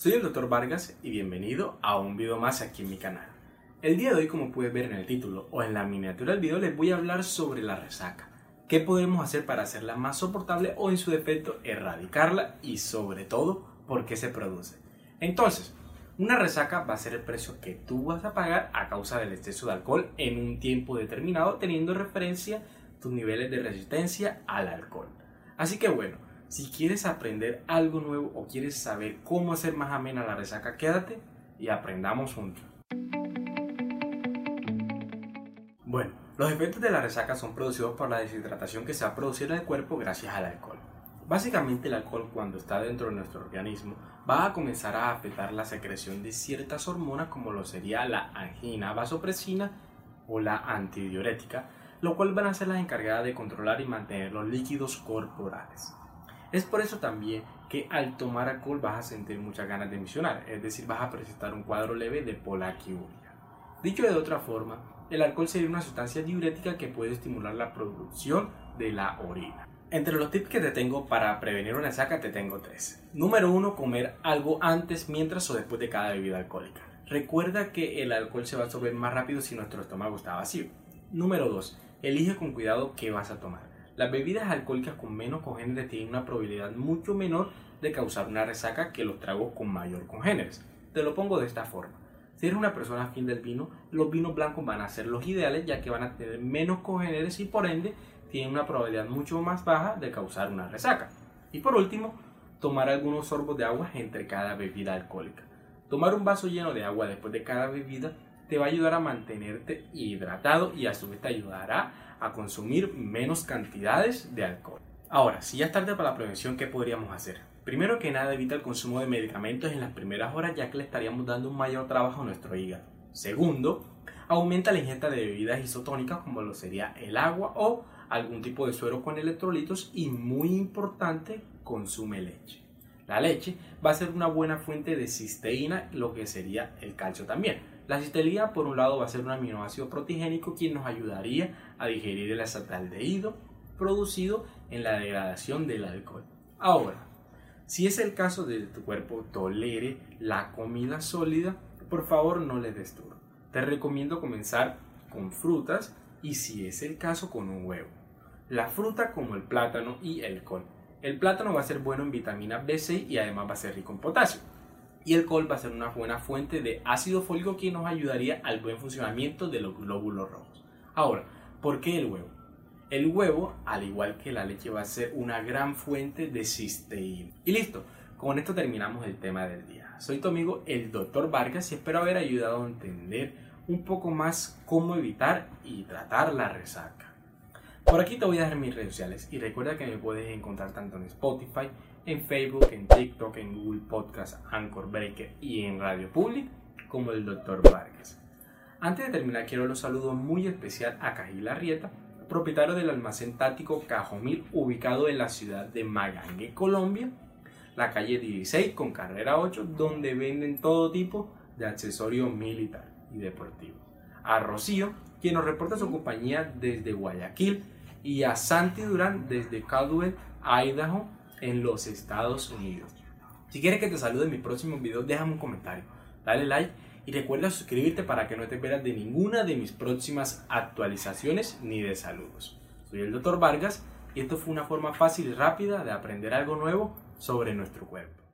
Soy el Dr. Vargas y bienvenido a un video más aquí en mi canal. El día de hoy, como puedes ver en el título o en la miniatura del video, les voy a hablar sobre la resaca. ¿Qué podemos hacer para hacerla más soportable o en su defecto erradicarla? Y sobre todo, ¿por qué se produce? Entonces, una resaca va a ser el precio que tú vas a pagar a causa del exceso de alcohol en un tiempo determinado teniendo referencia tus niveles de resistencia al alcohol. Así que bueno, si quieres aprender algo nuevo o quieres saber cómo hacer más amena la resaca, quédate y aprendamos juntos. Bueno, los efectos de la resaca son producidos por la deshidratación que se va a producir en el cuerpo gracias al alcohol. Básicamente el alcohol cuando está dentro de nuestro organismo va a comenzar a afectar la secreción de ciertas hormonas como lo sería la angina vasopresina o la antidiurética, lo cual van a ser las encargadas de controlar y mantener los líquidos corporales. Es por eso también que al tomar alcohol vas a sentir muchas ganas de emisionar, es decir, vas a presentar un cuadro leve de polaquiuria. Dicho de otra forma, el alcohol sería una sustancia diurética que puede estimular la producción de la orina. Entre los tips que te tengo para prevenir una saca te tengo tres. Número uno, comer algo antes, mientras o después de cada bebida alcohólica. Recuerda que el alcohol se va a absorber más rápido si nuestro estómago está vacío. Número 2. Elige con cuidado qué vas a tomar. Las bebidas alcohólicas con menos congéneres tienen una probabilidad mucho menor de causar una resaca que los tragos con mayor congéneres. Te lo pongo de esta forma. Si eres una persona afín del vino, los vinos blancos van a ser los ideales ya que van a tener menos congéneres y por ende tienen una probabilidad mucho más baja de causar una resaca. Y por último, tomar algunos sorbos de agua entre cada bebida alcohólica. Tomar un vaso lleno de agua después de cada bebida te va a ayudar a mantenerte hidratado y a su vez te ayudará a consumir menos cantidades de alcohol. Ahora, si ya es tarde para la prevención, ¿qué podríamos hacer? Primero que nada, evita el consumo de medicamentos en las primeras horas ya que le estaríamos dando un mayor trabajo a nuestro hígado. Segundo, aumenta la ingesta de bebidas isotónicas como lo sería el agua o algún tipo de suero con electrolitos y muy importante, consume leche. La leche va a ser una buena fuente de cisteína, lo que sería el calcio también. La cisteína, por un lado, va a ser un aminoácido protigénico quien nos ayudaría a digerir el acetaldehído producido en la degradación del alcohol. Ahora, si es el caso de que tu cuerpo tolere la comida sólida, por favor no le des duro. Te recomiendo comenzar con frutas y si es el caso con un huevo. La fruta como el plátano y el col. El plátano va a ser bueno en vitamina B6 y además va a ser rico en potasio y el col va a ser una buena fuente de ácido fólico que nos ayudaría al buen funcionamiento de los glóbulos rojos. Ahora, ¿por qué el huevo? El huevo, al igual que la leche, va a ser una gran fuente de cisteína. Y listo, con esto terminamos el tema del día. Soy tu amigo el Dr. Vargas y espero haber ayudado a entender un poco más cómo evitar y tratar la resaca. Por aquí te voy a dejar mis redes sociales y recuerda que me puedes encontrar tanto en Spotify, en Facebook, en TikTok, en Google Podcast, Anchor Breaker y en Radio Public como el Dr. Vargas. Antes de terminar quiero los saludos muy especial a Cajil Arrieta, propietario del almacén táctico Cajomil ubicado en la ciudad de Magangue, Colombia, la calle 16 con carrera 8 donde venden todo tipo de accesorios militar y deportivo. A Rocío, quien nos reporta su compañía desde Guayaquil, y a Santi Durán desde Caldwell, Idaho, en los Estados Unidos. Si quieres que te salude en mi próximo video, déjame un comentario, dale like y recuerda suscribirte para que no te pierdas de ninguna de mis próximas actualizaciones ni de saludos. Soy el Dr. Vargas y esto fue una forma fácil y rápida de aprender algo nuevo sobre nuestro cuerpo.